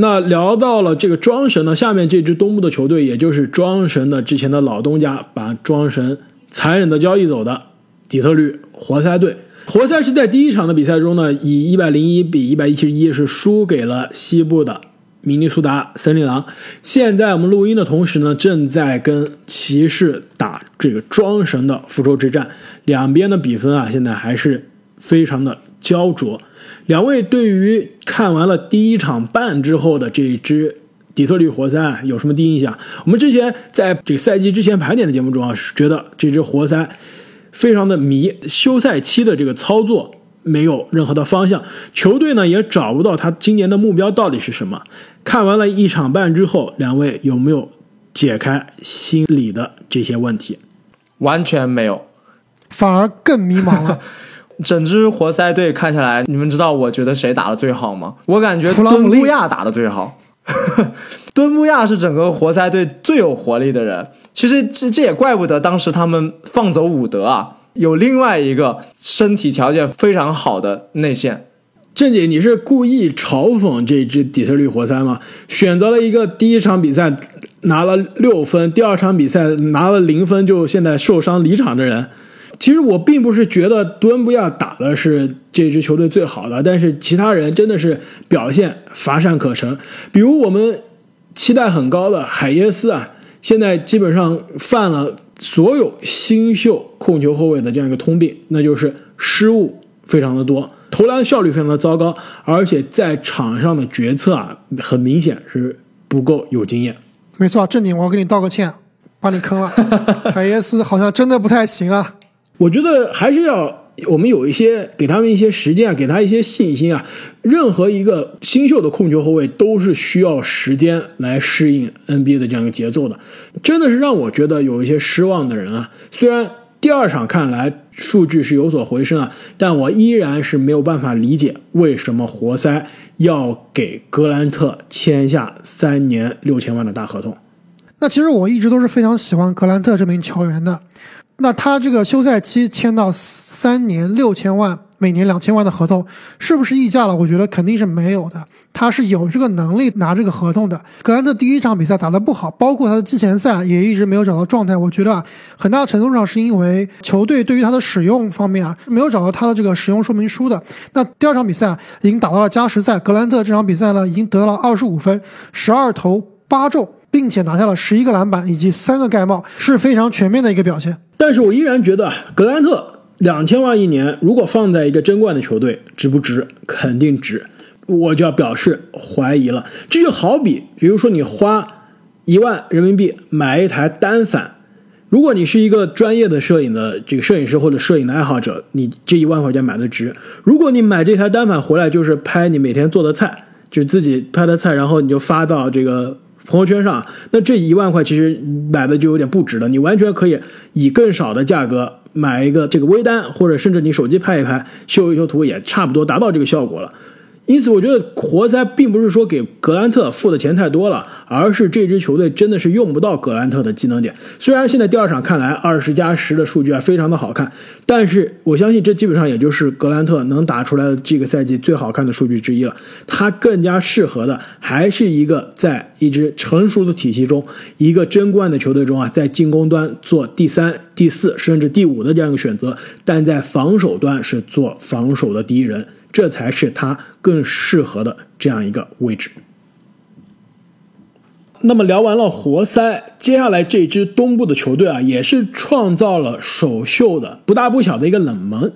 那聊到了这个庄神呢，下面这支东部的球队，也就是庄神的之前的老东家，把庄神残忍的交易走的底特律活塞队。活塞是在第一场的比赛中呢，以一百零一比一百一十一是输给了西部的明尼苏达森林狼。现在我们录音的同时呢，正在跟骑士打这个庄神的复仇之战，两边的比分啊，现在还是非常的焦灼。两位对于看完了第一场半之后的这支底特律活塞啊有什么第一印象？我们之前在这个赛季之前盘点的节目中啊，觉得这支活塞。非常的迷，休赛期的这个操作没有任何的方向，球队呢也找不到他今年的目标到底是什么。看完了一场半之后，两位有没有解开心里的这些问题？完全没有，反而更迷茫了。整支活塞队看下来，你们知道我觉得谁打的最好吗？我感觉敦布亚打的最好。敦布亚是整个活塞队最有活力的人。其实这这也怪不得当时他们放走伍德啊，有另外一个身体条件非常好的内线。郑姐，你是故意嘲讽这支底特律活塞吗？选择了一个第一场比赛拿了六分，第二场比赛拿了零分，就现在受伤离场的人。其实我并不是觉得敦布亚打的是这支球队最好的，但是其他人真的是表现乏善可陈。比如我们期待很高的海耶斯啊。现在基本上犯了所有新秀控球后卫的这样一个通病，那就是失误非常的多，投篮效率非常的糟糕，而且在场上的决策啊，很明显是不够有经验。没错，正经，我要给你道个歉，把你坑了。海 耶斯好像真的不太行啊。我觉得还是要。我们有一些给他们一些时间啊，给他一些信心啊。任何一个新秀的控球后卫都是需要时间来适应 NBA 的这样一个节奏的。真的是让我觉得有一些失望的人啊。虽然第二场看来数据是有所回升啊，但我依然是没有办法理解为什么活塞要给格兰特签下三年六千万的大合同。那其实我一直都是非常喜欢格兰特这名球员的。那他这个休赛期签到三年六千万，每年两千万的合同，是不是溢价了？我觉得肯定是没有的。他是有这个能力拿这个合同的。格兰特第一场比赛打得不好，包括他的季前赛也一直没有找到状态。我觉得啊，很大程度上是因为球队对于他的使用方面啊，没有找到他的这个使用说明书的。那第二场比赛已经打到了加时赛，格兰特这场比赛呢，已经得了二十五分，十二投八中。并且拿下了十一个篮板以及三个盖帽，是非常全面的一个表现。但是我依然觉得格兰特两千万一年，如果放在一个争冠的球队，值不值？肯定值。我就要表示怀疑了。这就好比，比如说你花一万人民币买一台单反，如果你是一个专业的摄影的这个摄影师或者摄影的爱好者，你这一万块钱买的值。如果你买这台单反回来就是拍你每天做的菜，就是自己拍的菜，然后你就发到这个。朋友圈上，那这一万块其实买的就有点不值了。你完全可以以更少的价格买一个这个微单，或者甚至你手机拍一拍，修一修图，也差不多达到这个效果了。因此，我觉得活塞并不是说给格兰特付的钱太多了，而是这支球队真的是用不到格兰特的技能点。虽然现在第二场看来二十加十的数据啊非常的好看，但是我相信这基本上也就是格兰特能打出来的这个赛季最好看的数据之一了。他更加适合的还是一个在一支成熟的体系中，一个争冠的球队中啊，在进攻端做第三、第四甚至第五的这样一个选择，但在防守端是做防守的第一人。这才是他更适合的这样一个位置。那么聊完了活塞，接下来这支东部的球队啊，也是创造了首秀的不大不小的一个冷门，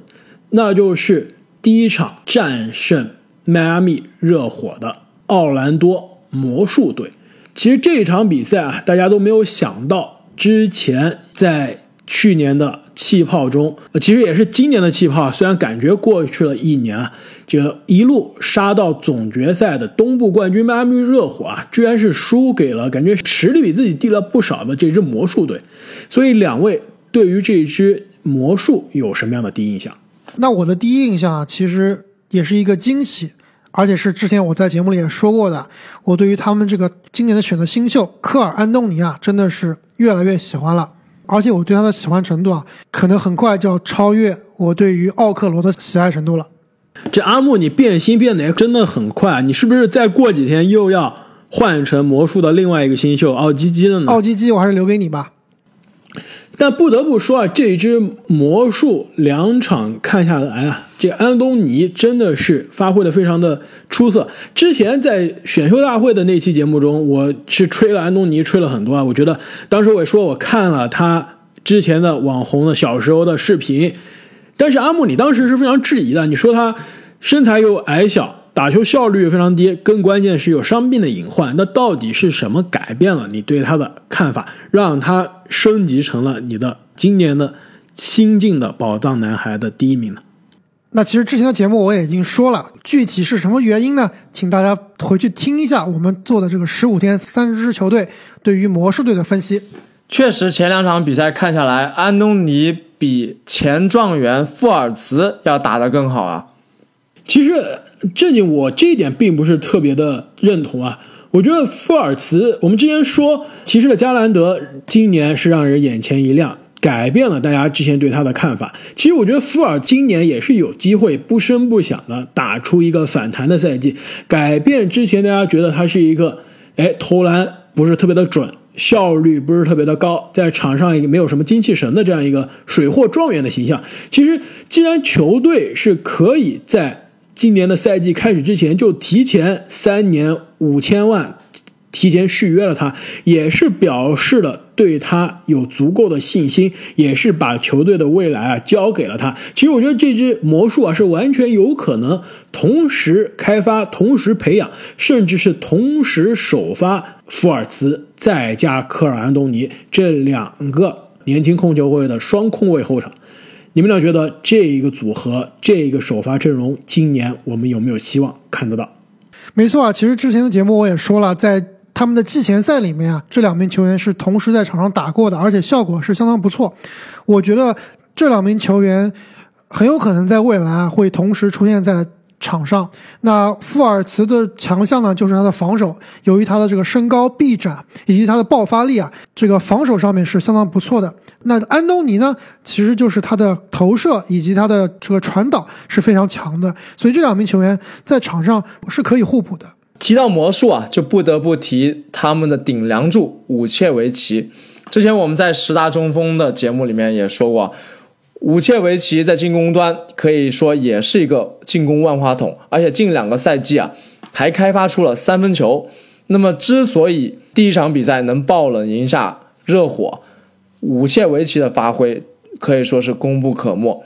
那就是第一场战胜迈阿密热火的奥兰多魔术队。其实这场比赛啊，大家都没有想到，之前在。去年的气泡中，其实也是今年的气泡。虽然感觉过去了一年啊，这一路杀到总决赛的东部冠军迈阿密热火啊，居然是输给了感觉实力比自己低了不少的这支魔术队。所以，两位对于这支魔术有什么样的第一印象？那我的第一印象啊，其实也是一个惊喜，而且是之前我在节目里也说过的。我对于他们这个今年的选择新秀科尔安东尼啊，真的是越来越喜欢了。而且我对他的喜欢程度啊，可能很快就要超越我对于奥克罗的喜爱程度了。这阿木，你变心变得真的很快，你是不是再过几天又要换成魔术的另外一个新秀奥基基了呢？奥基基，我还是留给你吧。但不得不说啊，这支魔术两场看下来啊，这安东尼真的是发挥的非常的出色。之前在选秀大会的那期节目中，我是吹了安东尼，吹了很多啊。我觉得当时我也说我看了他之前的网红的小时候的视频，但是阿木你当时是非常质疑的，你说他身材又矮小。打球效率非常低，更关键是有伤病的隐患。那到底是什么改变了你对他的看法，让他升级成了你的今年的新晋的宝藏男孩的第一名呢？那其实之前的节目我也已经说了，具体是什么原因呢？请大家回去听一下我们做的这个十五天三十支球队对于魔术队的分析。确实，前两场比赛看下来，安东尼比前状元富尔茨要打得更好啊。其实。正经，我这一点并不是特别的认同啊。我觉得富尔茨，我们之前说骑士的加兰德今年是让人眼前一亮，改变了大家之前对他的看法。其实我觉得富尔今年也是有机会不声不响的打出一个反弹的赛季，改变之前大家觉得他是一个，哎，投篮不是特别的准，效率不是特别的高，在场上也没有什么精气神的这样一个水货状元的形象。其实，既然球队是可以在今年的赛季开始之前就提前三年五千万提前续约了他，也是表示了对他有足够的信心，也是把球队的未来啊交给了他。其实我觉得这支魔术啊是完全有可能同时开发、同时培养，甚至是同时首发福尔茨再加科尔安东尼这两个年轻控球后卫的双控卫后场。你们俩觉得这一个组合，这一个首发阵容，今年我们有没有希望看得到？没错啊，其实之前的节目我也说了，在他们的季前赛里面啊，这两名球员是同时在场上打过的，而且效果是相当不错。我觉得这两名球员很有可能在未来会同时出现在。场上，那富尔茨的强项呢，就是他的防守。由于他的这个身高臂展以及他的爆发力啊，这个防守上面是相当不错的。那安东尼呢，其实就是他的投射以及他的这个传导是非常强的。所以这两名球员在场上是可以互补的。提到魔术啊，就不得不提他们的顶梁柱武切维奇。之前我们在十大中锋的节目里面也说过。武切维奇在进攻端可以说也是一个进攻万花筒，而且近两个赛季啊，还开发出了三分球。那么，之所以第一场比赛能爆冷赢下热火，武切维奇的发挥可以说是功不可没。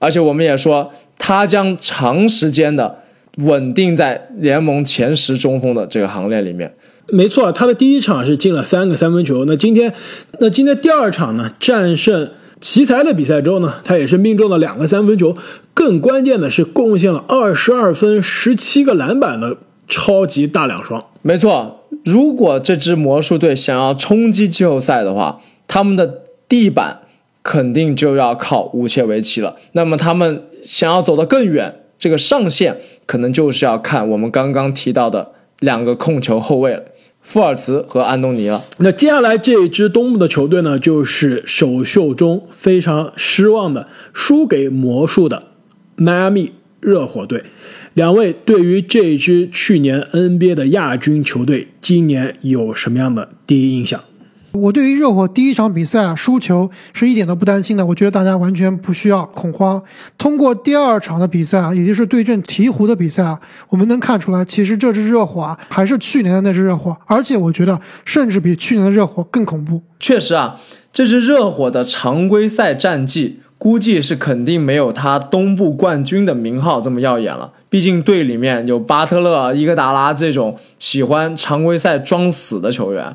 而且，我们也说他将长时间的稳定在联盟前十中锋的这个行列里面。没错，他的第一场是进了三个三分球。那今天，那今天第二场呢？战胜。奇才的比赛之后呢，他也是命中了两个三分球，更关键的是贡献了二十二分、十七个篮板的超级大两双。没错，如果这支魔术队想要冲击季后赛的话，他们的地板肯定就要靠乌切维奇了。那么他们想要走得更远，这个上限可能就是要看我们刚刚提到的两个控球后卫了。富尔茨和安东尼了。那接下来这一支东部的球队呢，就是首秀中非常失望的输给魔术的迈阿密热火队。两位对于这支去年 NBA 的亚军球队，今年有什么样的第一印象？我对于热火第一场比赛啊输球是一点都不担心的，我觉得大家完全不需要恐慌。通过第二场的比赛啊，也就是对阵鹈鹕的比赛啊，我们能看出来，其实这支热火啊还是去年的那支热火，而且我觉得甚至比去年的热火更恐怖。确实啊，这支热火的常规赛战绩估计是肯定没有他东部冠军的名号这么耀眼了。毕竟队里面有巴特勒、伊戈达拉这种喜欢常规赛装死的球员。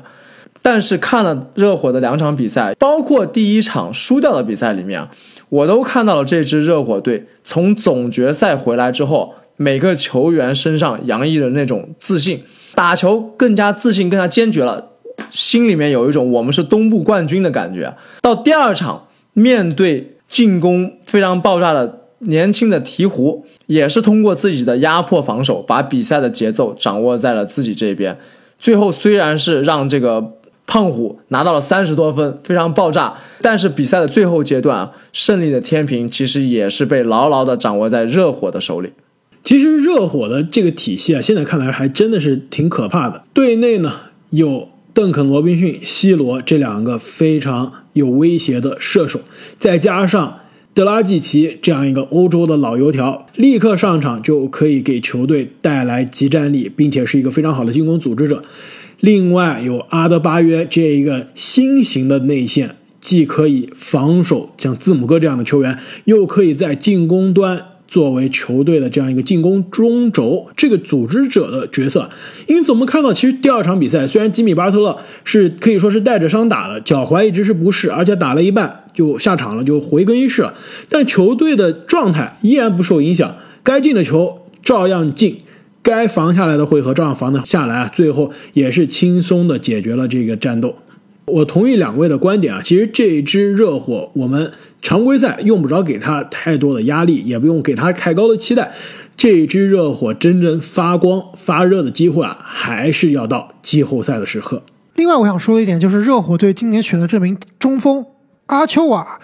但是看了热火的两场比赛，包括第一场输掉的比赛里面，我都看到了这支热火队从总决赛回来之后，每个球员身上洋溢的那种自信，打球更加自信、更加坚决了，心里面有一种我们是东部冠军的感觉。到第二场面对进攻非常爆炸的年轻的鹈鹕，也是通过自己的压迫防守，把比赛的节奏掌握在了自己这边。最后虽然是让这个。胖虎拿到了三十多分，非常爆炸。但是比赛的最后阶段啊，胜利的天平其实也是被牢牢的掌握在热火的手里。其实热火的这个体系啊，现在看来还真的是挺可怕的。队内呢有邓肯、罗宾逊、西罗这两个非常有威胁的射手，再加上德拉季奇这样一个欧洲的老油条，立刻上场就可以给球队带来集战力，并且是一个非常好的进攻组织者。另外有阿德巴约这一个新型的内线，既可以防守像字母哥这样的球员，又可以在进攻端。作为球队的这样一个进攻中轴，这个组织者的角色，因此我们看到，其实第二场比赛虽然吉米巴特勒是可以说是带着伤打的，脚踝一直是不适，而且打了一半就下场了，就回更衣室了，但球队的状态依然不受影响，该进的球照样进，该防下来的回合照样防得下来啊，最后也是轻松的解决了这个战斗。我同意两位的观点啊，其实这支热火，我们常规赛用不着给他太多的压力，也不用给他太高的期待。这支热火真正发光发热的机会啊，还是要到季后赛的时刻。另外，我想说的一点就是，热火队今年选的这名中锋阿丘瓦，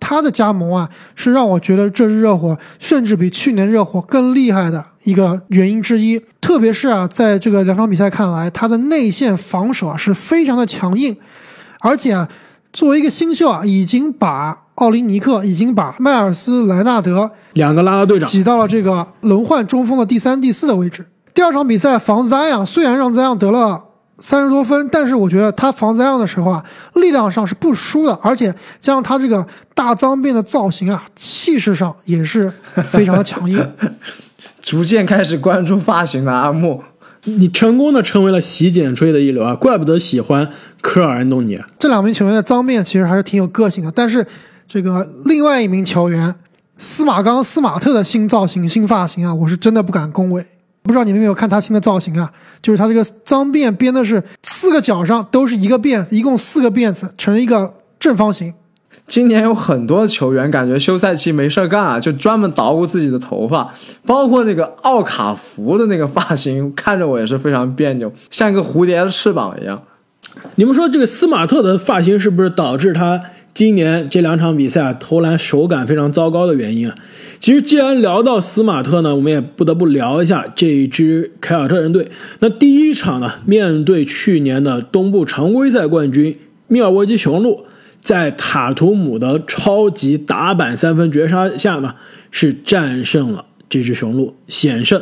他的加盟啊，是让我觉得这支热火甚至比去年热火更厉害的一个原因之一。特别是啊，在这个两场比赛看来，他的内线防守啊是非常的强硬。而且啊，作为一个新秀啊，已经把奥林尼克、已经把迈尔斯莱纳德两个拉拉队长挤到了这个轮换中锋的第三、第四的位置。第二场比赛防灾啊，虽然让灾样得了三十多分，但是我觉得他防灾样的时候啊，力量上是不输的，而且加上他这个大脏辫的造型啊，气势上也是非常的强硬。逐渐开始关注发型的阿木。你成功的成为了洗剪吹的一流啊，怪不得喜欢科尔安东尼。这两名球员的脏辫其实还是挺有个性的，但是这个另外一名球员司马刚司马特的新造型、新发型啊，我是真的不敢恭维。不知道你们有没有看他新的造型啊？就是他这个脏辫编的是四个角上都是一个辫子，一共四个辫子成一个正方形。今年有很多球员感觉休赛期没事干啊，就专门捣鼓自己的头发，包括那个奥卡福的那个发型，看着我也是非常别扭，像一个蝴蝶的翅膀一样。你们说这个斯马特的发型是不是导致他今年这两场比赛啊投篮手感非常糟糕的原因啊？其实既然聊到斯马特呢，我们也不得不聊一下这一支凯尔特人队。那第一场呢，面对去年的东部常规赛冠军密尔沃基雄鹿。在塔图姆的超级打板三分绝杀下呢，是战胜了这只雄鹿，险胜。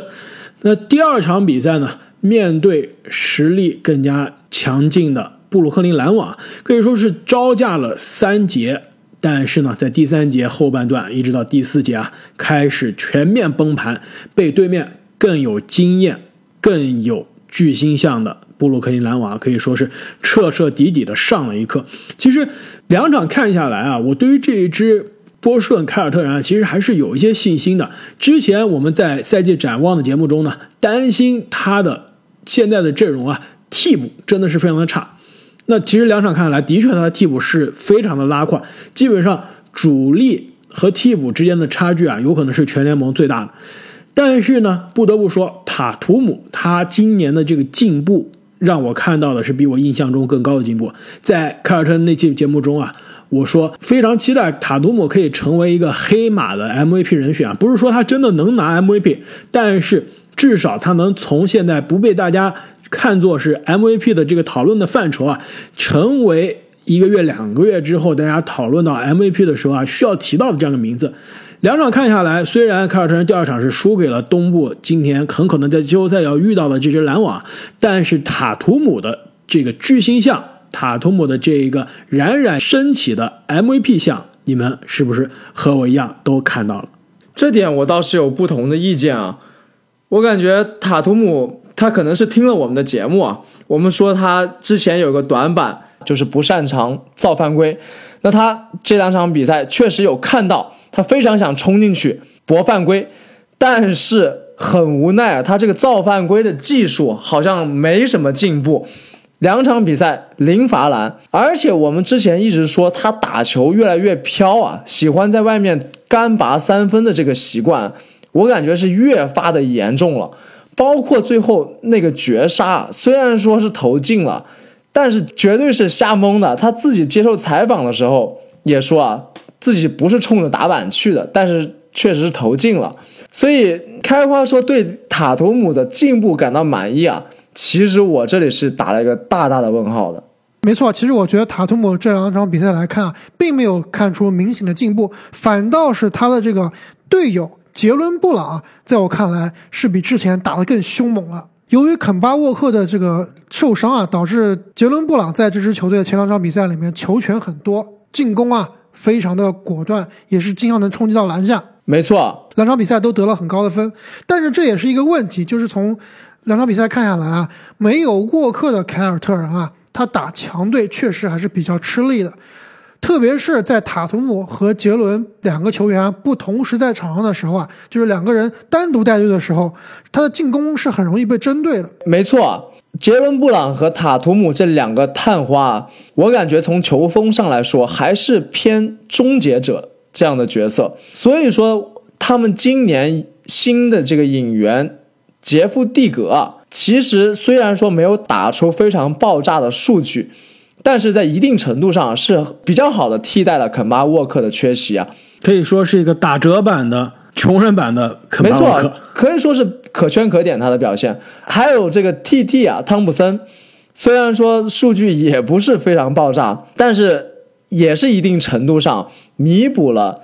那第二场比赛呢，面对实力更加强劲的布鲁克林篮网，可以说是招架了三节。但是呢，在第三节后半段一直到第四节啊，开始全面崩盘，被对面更有经验、更有巨星相的。布鲁克林篮网可以说是彻彻底底的上了一课。其实两场看下来啊，我对于这一支波士顿凯尔特人啊，其实还是有一些信心的。之前我们在赛季展望的节目中呢，担心他的现在的阵容啊，替补真的是非常的差。那其实两场看下来，的确他的替补是非常的拉胯，基本上主力和替补之间的差距啊，有可能是全联盟最大的。但是呢，不得不说塔图姆他今年的这个进步。让我看到的是比我印象中更高的进步。在凯尔特人那期节目中啊，我说非常期待塔图姆可以成为一个黑马的 MVP 人选，不是说他真的能拿 MVP，但是至少他能从现在不被大家看作是 MVP 的这个讨论的范畴啊，成为一个月、两个月之后大家讨论到 MVP 的时候啊，需要提到的这样的名字。两场看下来，虽然凯尔特人第二场是输给了东部，今天很可能在季后赛要遇到的这支篮网，但是塔图姆的这个巨星相，塔图姆的这一个冉冉升起的 MVP 相，你们是不是和我一样都看到了？这点我倒是有不同的意见啊。我感觉塔图姆他可能是听了我们的节目啊，我们说他之前有个短板就是不擅长造犯规，那他这两场比赛确实有看到。他非常想冲进去搏犯规，但是很无奈啊，他这个造犯规的技术好像没什么进步。两场比赛零罚篮，而且我们之前一直说他打球越来越飘啊，喜欢在外面干拔三分的这个习惯，我感觉是越发的严重了。包括最后那个绝杀，虽然说是投进了，但是绝对是瞎蒙的。他自己接受采访的时候也说啊。自己不是冲着打板去的，但是确实是投进了。所以开花说对塔图姆的进步感到满意啊，其实我这里是打了一个大大的问号的。没错，其实我觉得塔图姆这两场比赛来看啊，并没有看出明显的进步，反倒是他的这个队友杰伦布朗，在我看来是比之前打得更凶猛了。由于肯巴沃克的这个受伤啊，导致杰伦布朗在这支球队的前两场比赛里面球权很多，进攻啊非常的果断，也是经常能冲击到篮下。没错，两场比赛都得了很高的分，但是这也是一个问题，就是从两场比赛看下来啊，没有沃克的凯尔特人啊。他打强队确实还是比较吃力的，特别是在塔图姆和杰伦两个球员不同时在场上的时候啊，就是两个人单独带队的时候，他的进攻是很容易被针对的。没错，杰伦布朗和塔图姆这两个探花，我感觉从球风上来说还是偏终结者这样的角色，所以说他们今年新的这个引援杰夫蒂格啊。其实虽然说没有打出非常爆炸的数据，但是在一定程度上是比较好的替代了肯巴沃克的缺席啊，可以说是一个打折版的穷人版的肯巴沃克，可以说是可圈可点他的表现。还有这个 T.T 啊，汤普森，虽然说数据也不是非常爆炸，但是也是一定程度上弥补了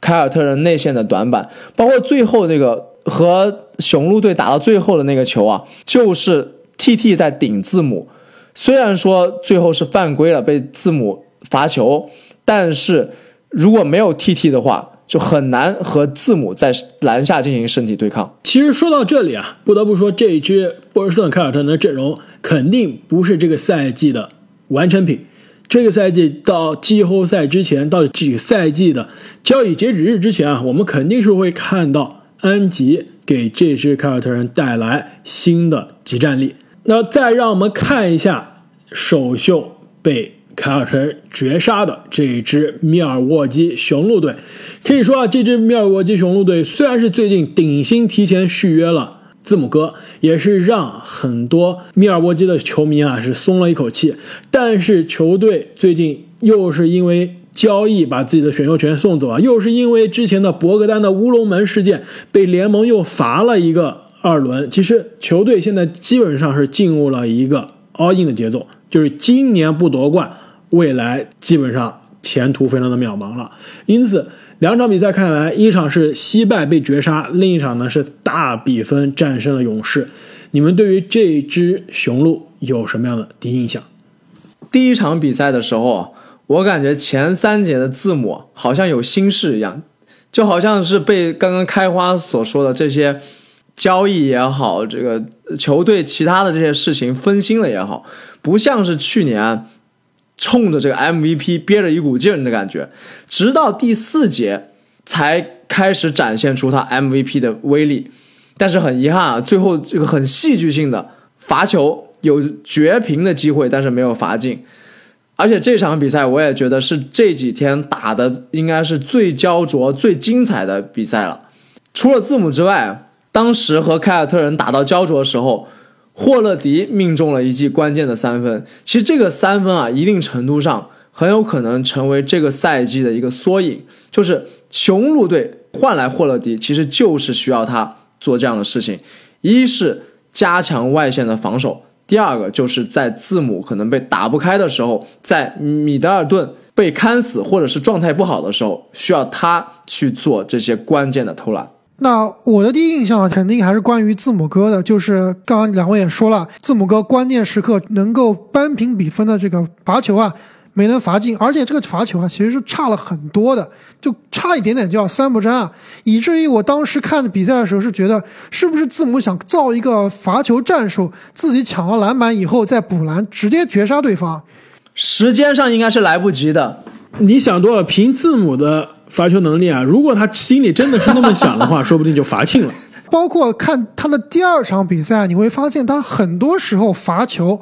凯尔特人内线的短板，包括最后这个。和雄鹿队打到最后的那个球啊，就是 T T 在顶字母，虽然说最后是犯规了，被字母罚球，但是如果没有 T T 的话，就很难和字母在篮下进行身体对抗。其实说到这里啊，不得不说这一支波士顿凯尔特人的阵容肯定不是这个赛季的完成品。这个赛季到季后赛之前，到这个赛季的交易截止日之前啊，我们肯定是会看到。安吉给这支凯尔特人带来新的集战力。那再让我们看一下首秀被凯尔特人绝杀的这支密尔沃基雄鹿队。可以说啊，这支密尔沃基雄鹿队虽然是最近顶薪提前续约了字母哥，也是让很多密尔沃基的球迷啊是松了一口气。但是球队最近又是因为。交易把自己的选秀权送走啊，又是因为之前的博格丹的乌龙门事件被联盟又罚了一个二轮。其实球队现在基本上是进入了一个 all in 的节奏，就是今年不夺冠，未来基本上前途非常的渺茫了。因此，两场比赛看来，一场是惜败被绝杀，另一场呢是大比分战胜了勇士。你们对于这支雄鹿有什么样的第一印象？第一场比赛的时候。我感觉前三节的字母好像有心事一样，就好像是被刚刚开花所说的这些交易也好，这个球队其他的这些事情分心了也好，不像是去年冲着这个 MVP 憋着一股劲的感觉，直到第四节才开始展现出他 MVP 的威力。但是很遗憾啊，最后这个很戏剧性的罚球有绝平的机会，但是没有罚进。而且这场比赛，我也觉得是这几天打的应该是最焦灼、最精彩的比赛了。除了字母之外，当时和凯尔特人打到焦灼的时候，霍勒迪命中了一记关键的三分。其实这个三分啊，一定程度上很有可能成为这个赛季的一个缩影。就是雄鹿队换来霍勒迪，其实就是需要他做这样的事情：一是加强外线的防守。第二个就是在字母可能被打不开的时候，在米德尔顿被看死或者是状态不好的时候，需要他去做这些关键的投篮。那我的第一印象肯定还是关于字母哥的，就是刚刚两位也说了，字母哥关键时刻能够扳平比分的这个罚球啊。没能罚进，而且这个罚球啊，其实是差了很多的，就差一点点就要三不沾啊，以至于我当时看比赛的时候是觉得，是不是字母想造一个罚球战术，自己抢了篮板以后再补篮，直接绝杀对方？时间上应该是来不及的。你想多了，凭字母的罚球能力啊，如果他心里真的是那么想的话，说不定就罚进了。包括看他的第二场比赛，你会发现他很多时候罚球，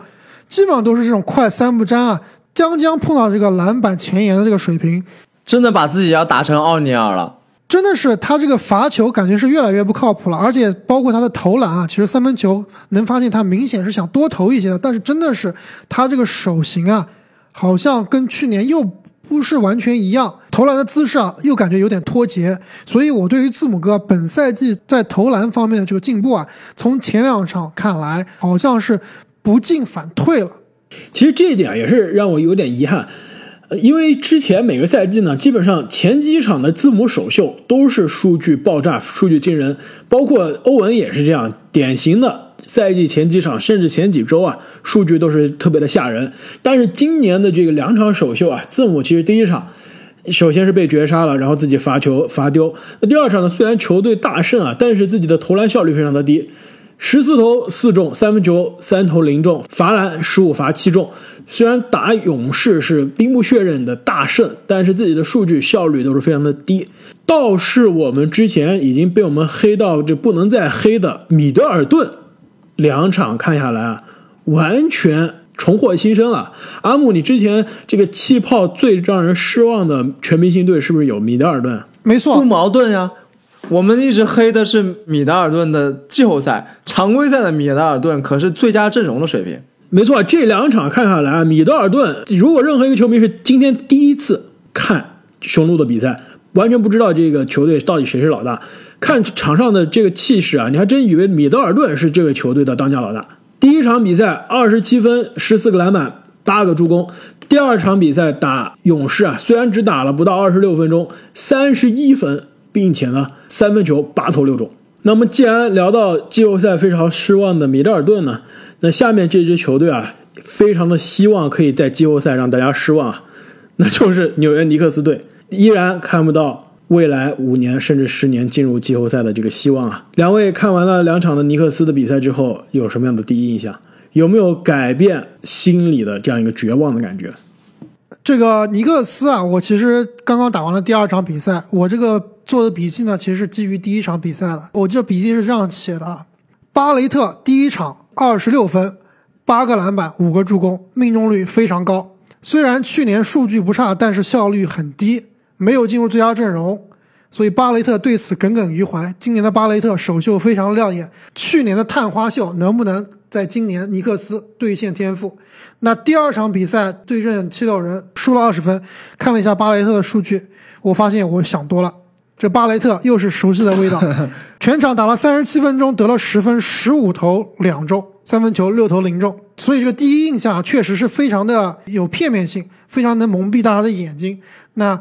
基本上都是这种快三不沾啊。将将碰到这个篮板前沿的这个水平，真的把自己要打成奥尼尔了。真的是他这个罚球感觉是越来越不靠谱了，而且包括他的投篮啊，其实三分球能发现他明显是想多投一些的，但是真的是他这个手型啊，好像跟去年又不是完全一样，投篮的姿势啊又感觉有点脱节，所以我对于字母哥本赛季在投篮方面的这个进步啊，从前两场看来好像是不进反退了。其实这一点也是让我有点遗憾，因为之前每个赛季呢，基本上前几场的字母首秀都是数据爆炸、数据惊人，包括欧文也是这样，典型的赛季前几场甚至前几周啊，数据都是特别的吓人。但是今年的这个两场首秀啊，字母其实第一场首先是被绝杀了，然后自己罚球罚丢。那第二场呢，虽然球队大胜啊，但是自己的投篮效率非常的低。十四投四中，三分球三投零中，罚篮十五罚七中。虽然打勇士是兵不血刃的大胜，但是自己的数据效率都是非常的低。倒是我们之前已经被我们黑到这不能再黑的米德尔顿，两场看下来啊，完全重获新生了。阿姆，你之前这个气泡最让人失望的全明星队是不是有米德尔顿？没错，不矛盾呀。我们一直黑的是米德尔顿的季后赛，常规赛的米德尔顿可是最佳阵容的水平。没错，这两场看下来啊，米德尔顿，如果任何一个球迷是今天第一次看雄鹿的比赛，完全不知道这个球队到底谁是老大，看场上的这个气势啊，你还真以为米德尔顿是这个球队的当家老大。第一场比赛二十七分，十四个篮板，八个助攻。第二场比赛打勇士啊，虽然只打了不到二十六分钟，三十一分。并且呢，三分球八投六中。那么，既然聊到季后赛非常失望的米德尔顿呢，那下面这支球队啊，非常的希望可以在季后赛让大家失望啊，那就是纽约尼克斯队，依然看不到未来五年甚至十年进入季后赛的这个希望啊。两位看完了两场的尼克斯的比赛之后，有什么样的第一印象？有没有改变心里的这样一个绝望的感觉？这个尼克斯啊，我其实刚刚打完了第二场比赛，我这个。做的笔记呢，其实是基于第一场比赛的。我这笔记是这样写的啊：巴雷特第一场二十六分，八个篮板，五个助攻，命中率非常高。虽然去年数据不差，但是效率很低，没有进入最佳阵容。所以巴雷特对此耿耿于怀。今年的巴雷特首秀非常亮眼，去年的探花秀能不能在今年尼克斯兑现天赋？那第二场比赛对阵七六人输了二十分，看了一下巴雷特的数据，我发现我想多了。这巴雷特又是熟悉的味道，全场打了三十七分钟，得了十分，十五投两中，三分球六投零中。所以这个第一印象确实是非常的有片面性，非常能蒙蔽大家的眼睛。那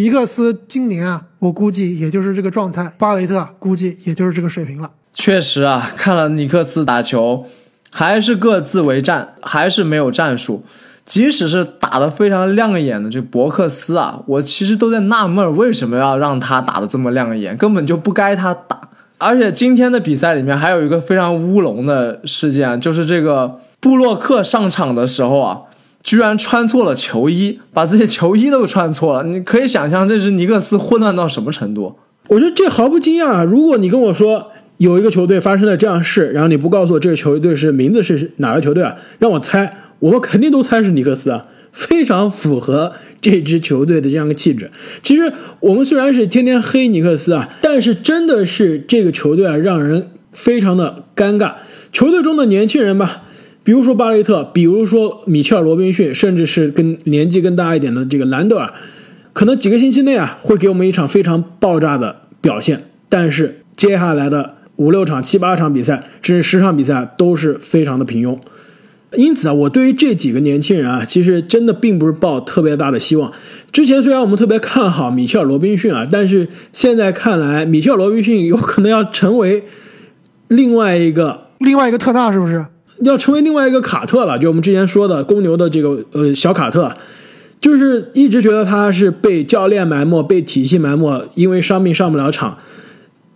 尼克斯今年啊，我估计也就是这个状态，巴雷特估计也就是这个水平了。确实啊，看了尼克斯打球，还是各自为战，还是没有战术。即使是打得非常亮眼的这博克斯啊，我其实都在纳闷为什么要让他打得这么亮眼，根本就不该他打。而且今天的比赛里面还有一个非常乌龙的事件，就是这个布洛克上场的时候啊，居然穿错了球衣，把自己球衣都穿错了。你可以想象这是尼克斯混乱到什么程度。我觉得这毫不惊讶啊。如果你跟我说有一个球队发生了这样事，然后你不告诉我这个球队是名字是哪个球队啊，让我猜。我们肯定都猜是尼克斯啊，非常符合这支球队的这样一个气质。其实我们虽然是天天黑尼克斯啊，但是真的是这个球队啊，让人非常的尴尬。球队中的年轻人吧，比如说巴雷特，比如说米切尔·罗宾逊，甚至是跟年纪更大一点的这个兰德尔，可能几个星期内啊，会给我们一场非常爆炸的表现。但是接下来的五六场、七八场比赛，甚至十场比赛，都是非常的平庸。因此啊，我对于这几个年轻人啊，其实真的并不是抱特别大的希望。之前虽然我们特别看好米切尔·罗宾逊啊，但是现在看来，米切尔·罗宾逊有可能要成为另外一个另外一个特纳，是不是？要成为另外一个卡特了？就我们之前说的公牛的这个呃小卡特，就是一直觉得他是被教练埋没、被体系埋没，因为伤病上不了场，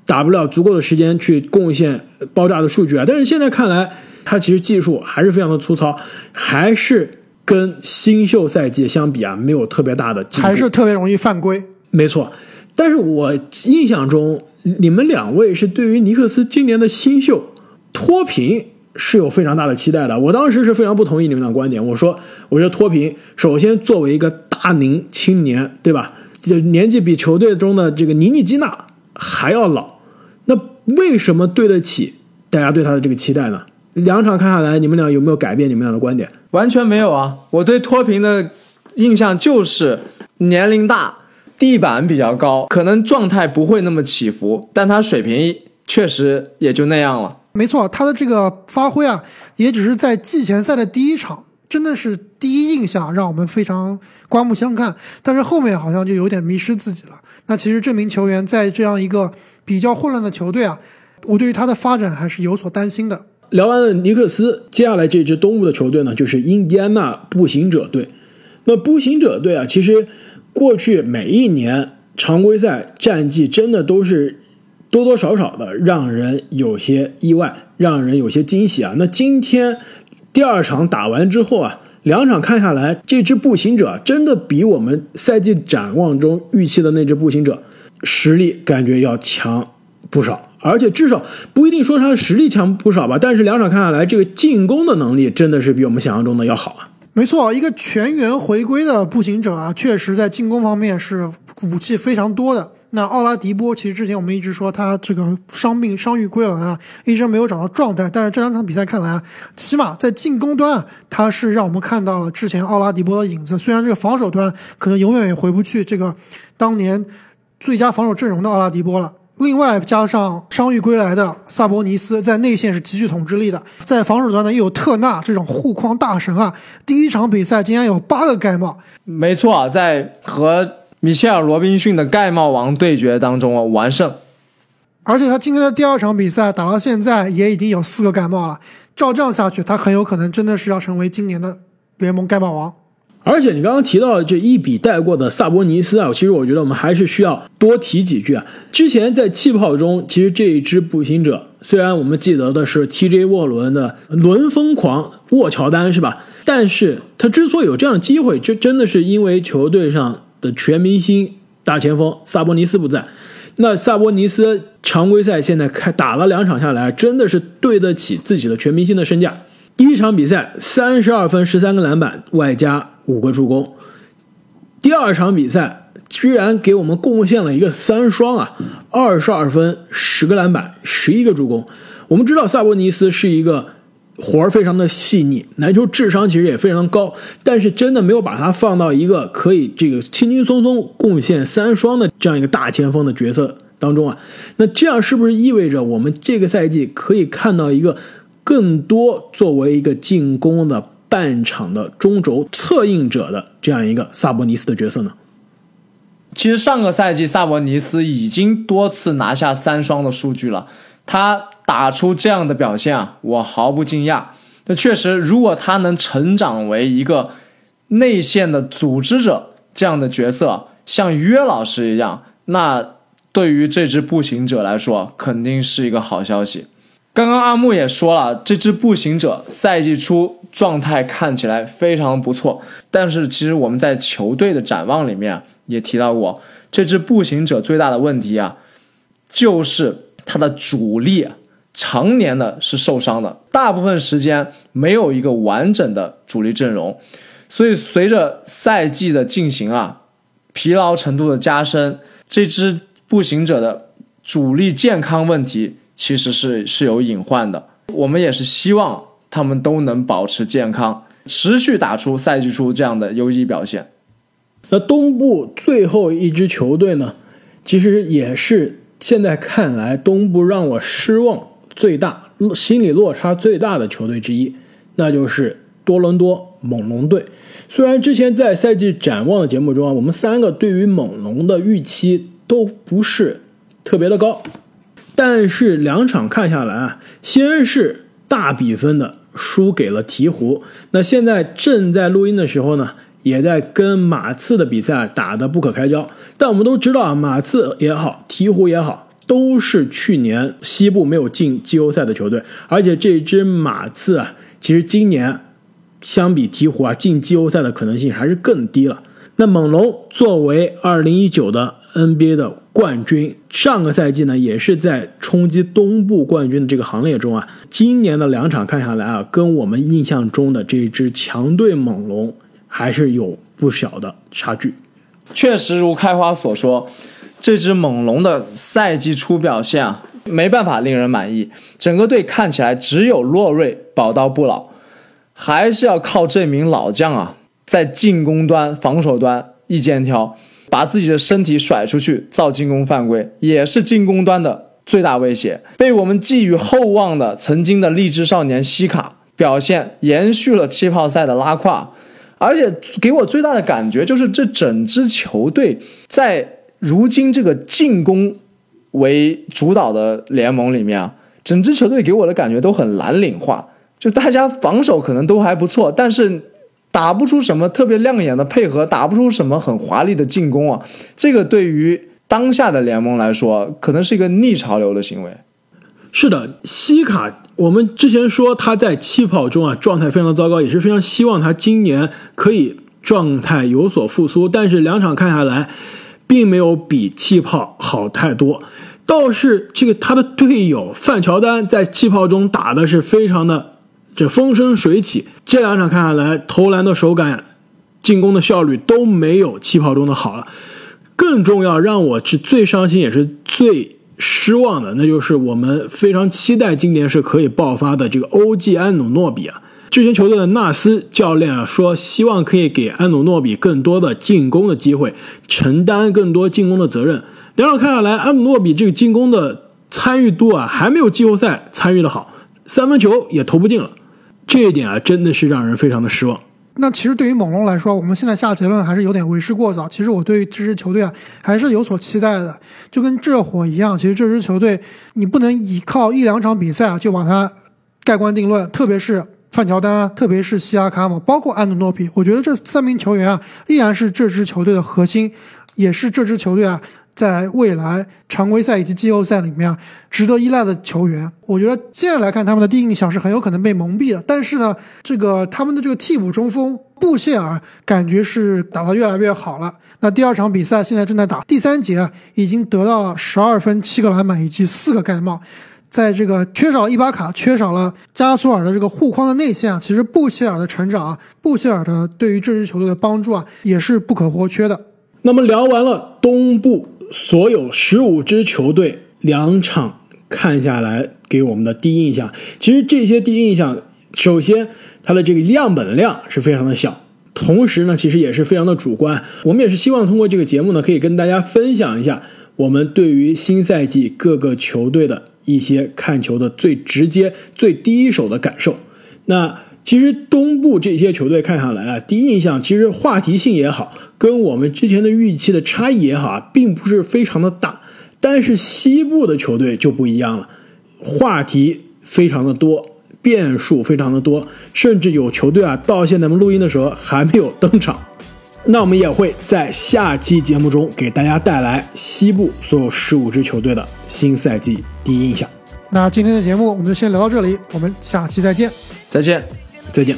打不了足够的时间去贡献爆炸的数据啊。但是现在看来。他其实技术还是非常的粗糙，还是跟新秀赛季相比啊，没有特别大的进步，还是特别容易犯规。没错，但是我印象中，你们两位是对于尼克斯今年的新秀脱贫是有非常大的期待的。我当时是非常不同意你们的观点，我说，我觉得脱贫首先作为一个大龄青年，对吧？就年纪比球队中的这个尼尼基纳还要老，那为什么对得起大家对他的这个期待呢？两场看下来，你们俩有没有改变你们俩的观点？完全没有啊！我对脱贫的印象就是年龄大，地板比较高，可能状态不会那么起伏，但他水平确实也就那样了。没错，他的这个发挥啊，也只是在季前赛的第一场，真的是第一印象让我们非常刮目相看。但是后面好像就有点迷失自己了。那其实这名球员在这样一个比较混乱的球队啊，我对于他的发展还是有所担心的。聊完了尼克斯，接下来这支东部的球队呢，就是印第安纳步行者队。那步行者队啊，其实过去每一年常规赛战绩真的都是。多多少少的让人有些意外，让人有些惊喜啊！那今天第二场打完之后啊，两场看下来，这支步行者真的比我们赛季展望中预期的那支步行者实力感觉要强不少，而且至少不一定说他的实力强不少吧，但是两场看下来，这个进攻的能力真的是比我们想象中的要好啊！没错，一个全员回归的步行者啊，确实在进攻方面是武器非常多的。那奥拉迪波其实之前我们一直说他这个伤病伤愈归来啊，一直没有找到状态。但是这两场比赛看来啊，起码在进攻端啊，他是让我们看到了之前奥拉迪波的影子。虽然这个防守端可能永远也回不去这个当年最佳防守阵容的奥拉迪波了。另外加上伤愈归来的萨博尼斯，在内线是极具统治力的。在防守端呢，又有特纳这种护框大神啊。第一场比赛竟然有八个盖帽，没错，在和。米切尔·罗宾逊的盖帽王对决当中啊完胜，而且他今天的第二场比赛打到现在也已经有四个盖帽了。照这样下去，他很有可能真的是要成为今年的联盟盖帽王。而且你刚刚提到这一笔带过的萨博尼斯啊，其实我觉得我们还是需要多提几句啊。之前在气泡中，其实这一支步行者虽然我们记得的是 TJ 沃伦的轮疯狂沃乔丹是吧？但是他之所以有这样的机会，就真的是因为球队上。的全明星大前锋萨博尼斯不在，那萨博尼斯常规赛现在开打了两场下来，真的是对得起自己的全明星的身价。第一场比赛三十二分十三个篮板外加五个助攻，第二场比赛居然给我们贡献了一个三双啊，二十二分十个篮板十一个助攻。我们知道萨博尼斯是一个。活儿非常的细腻，篮球智商其实也非常高，但是真的没有把他放到一个可以这个轻轻松松贡献三双的这样一个大前锋的角色当中啊。那这样是不是意味着我们这个赛季可以看到一个更多作为一个进攻的半场的中轴策应者的这样一个萨博尼斯的角色呢？其实上个赛季萨博尼斯已经多次拿下三双的数据了。他打出这样的表现啊，我毫不惊讶。那确实，如果他能成长为一个内线的组织者这样的角色，像约老师一样，那对于这支步行者来说，肯定是一个好消息。刚刚阿木也说了，这支步行者赛季初状态看起来非常不错，但是其实我们在球队的展望里面也提到过，这支步行者最大的问题啊，就是。他的主力常年的是受伤的，大部分时间没有一个完整的主力阵容，所以随着赛季的进行啊，疲劳程度的加深，这支步行者的主力健康问题其实是是有隐患的。我们也是希望他们都能保持健康，持续打出赛季初这样的优异表现。那东部最后一支球队呢，其实也是。现在看来，东部让我失望最大、心理落差最大的球队之一，那就是多伦多猛龙队。虽然之前在赛季展望的节目中啊，我们三个对于猛龙的预期都不是特别的高，但是两场看下来啊，先是大比分的输给了鹈鹕，那现在正在录音的时候呢。也在跟马刺的比赛打得不可开交，但我们都知道啊，马刺也好，鹈鹕也好，都是去年西部没有进季后赛的球队，而且这支马刺啊，其实今年相比鹈鹕啊，进季后赛的可能性还是更低了。那猛龙作为二零一九的 NBA 的冠军，上个赛季呢，也是在冲击东部冠军的这个行列中啊，今年的两场看下来啊，跟我们印象中的这支强队猛龙。还是有不小的差距。确实，如开花所说，这支猛龙的赛季初表现啊，没办法令人满意。整个队看起来只有洛瑞宝刀不老，还是要靠这名老将啊，在进攻端、防守端一肩挑，把自己的身体甩出去造进攻犯规，也是进攻端的最大威胁。被我们寄予厚望的曾经的励志少年西卡表现延续了气泡赛的拉胯，而且给我最大的感觉就是这整支球队在如今这个进攻为主导的联盟里面啊，整支球队给我的感觉都很蓝领化，就大家防守可能都还不错，但是。打不出什么特别亮眼的配合，打不出什么很华丽的进攻啊！这个对于当下的联盟来说，可能是一个逆潮流的行为。是的，西卡，我们之前说他在气泡中啊状态非常糟糕，也是非常希望他今年可以状态有所复苏。但是两场看下来，并没有比气泡好太多。倒是这个他的队友范乔丹在气泡中打的是非常的。这风生水起，这两场看下来，投篮的手感、进攻的效率都没有气泡中的好了。更重要，让我是最伤心也是最失望的，那就是我们非常期待今年是可以爆发的这个欧记安努诺比啊。之前球队的纳斯教练啊说，希望可以给安努诺比更多的进攻的机会，承担更多进攻的责任。两场看下来，安努诺比这个进攻的参与度啊，还没有季后赛参与的好，三分球也投不进了。这一点啊，真的是让人非常的失望。那其实对于猛龙来说，我们现在下结论还是有点为时过早。其实我对这支球队啊，还是有所期待的。就跟热火一样，其实这支球队你不能依靠一两场比赛啊就把它盖棺定论。特别是范乔丹啊，特别是西亚卡姆，包括安德诺比，我觉得这三名球员啊，依然是这支球队的核心，也是这支球队啊。在未来常规赛以及季后赛里面啊，值得依赖的球员，我觉得现在来看他们的第一印象是很有可能被蒙蔽的。但是呢，这个他们的这个替补中锋布谢尔感觉是打得越来越好了。那第二场比赛现在正在打，第三节已经得到了十二分、七个篮板以及四个盖帽。在这个缺少伊巴卡、缺少了加索尔的这个护框的内线啊，其实布谢尔的成长啊，布谢尔的对于这支球队的帮助啊，也是不可或缺的。那么聊完了东部。所有十五支球队两场看下来，给我们的第一印象，其实这些第一印象，首先它的这个样本量是非常的小，同时呢，其实也是非常的主观。我们也是希望通过这个节目呢，可以跟大家分享一下我们对于新赛季各个球队的一些看球的最直接、最第一手的感受。那。其实东部这些球队看下来啊，第一印象其实话题性也好，跟我们之前的预期的差异也好啊，并不是非常的大。但是西部的球队就不一样了，话题非常的多，变数非常的多，甚至有球队啊，到现在我们录音的时候还没有登场。那我们也会在下期节目中给大家带来西部所有十五支球队的新赛季第一印象。那今天的节目我们就先聊到这里，我们下期再见，再见。再见。